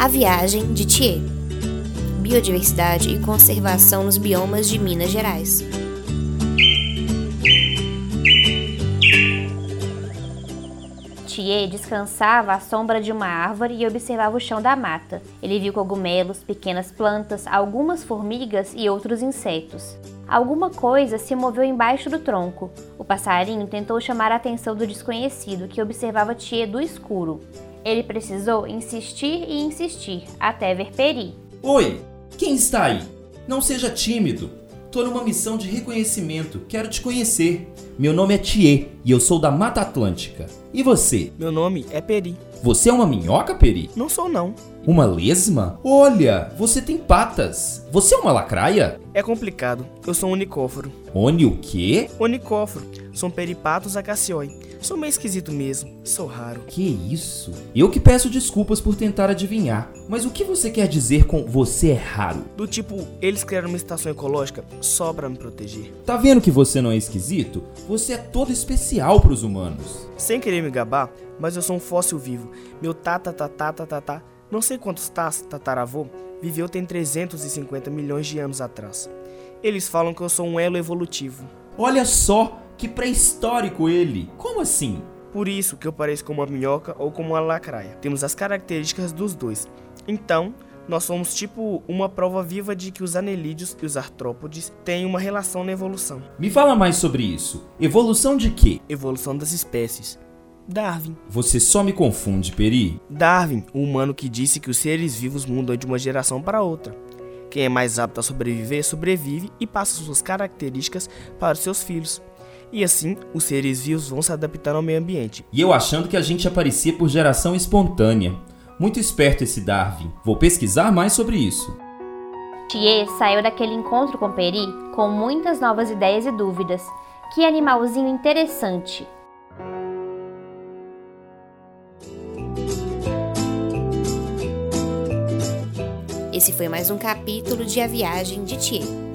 A Viagem de Thier Biodiversidade e conservação nos biomas de Minas Gerais. Thier descansava à sombra de uma árvore e observava o chão da mata. Ele viu cogumelos, pequenas plantas, algumas formigas e outros insetos. Alguma coisa se moveu embaixo do tronco. O passarinho tentou chamar a atenção do desconhecido, que observava Thier do escuro. Ele precisou insistir e insistir, até ver Peri. Oi, quem está aí? Não seja tímido. Tô numa missão de reconhecimento. Quero te conhecer. Meu nome é Thier e eu sou da Mata Atlântica. E você? Meu nome é Peri. Você é uma minhoca, Peri? Não sou não. Uma lesma? Olha, você tem patas. Você é uma lacraia? É complicado. Eu sou um unicóforo. Oni o quê? Unicóforo. São peripatos acacioi. Sou meio esquisito mesmo. Sou raro. Que isso? Eu que peço desculpas por tentar adivinhar. Mas o que você quer dizer com você é raro? Do tipo, eles criaram uma estação ecológica só pra me proteger. Tá vendo que você não é esquisito? Você é todo especial pros humanos. Sem querer me gabar, mas eu sou um fóssil vivo. Meu tata tata tata tata, não sei quantos tas tataravô, viveu tem 350 milhões de anos atrás. Eles falam que eu sou um elo evolutivo. Olha só, que pré-histórico ele. Como assim? Por isso que eu pareço com uma minhoca ou como uma lacraia. Temos as características dos dois. Então, nós somos tipo uma prova viva de que os anelídeos e os artrópodes têm uma relação na evolução. Me fala mais sobre isso. Evolução de quê? Evolução das espécies. Darwin. Você só me confunde, Peri. Darwin, o humano que disse que os seres vivos mudam de uma geração para outra. Quem é mais apto a sobreviver, sobrevive e passa suas características para os seus filhos. E assim, os seres vivos vão se adaptando ao meio ambiente. E eu achando que a gente aparecia por geração espontânea. Muito esperto esse Darwin. Vou pesquisar mais sobre isso. Thier saiu daquele encontro com Peri com muitas novas ideias e dúvidas. Que animalzinho interessante! Esse foi mais um capítulo de A Viagem de Thier.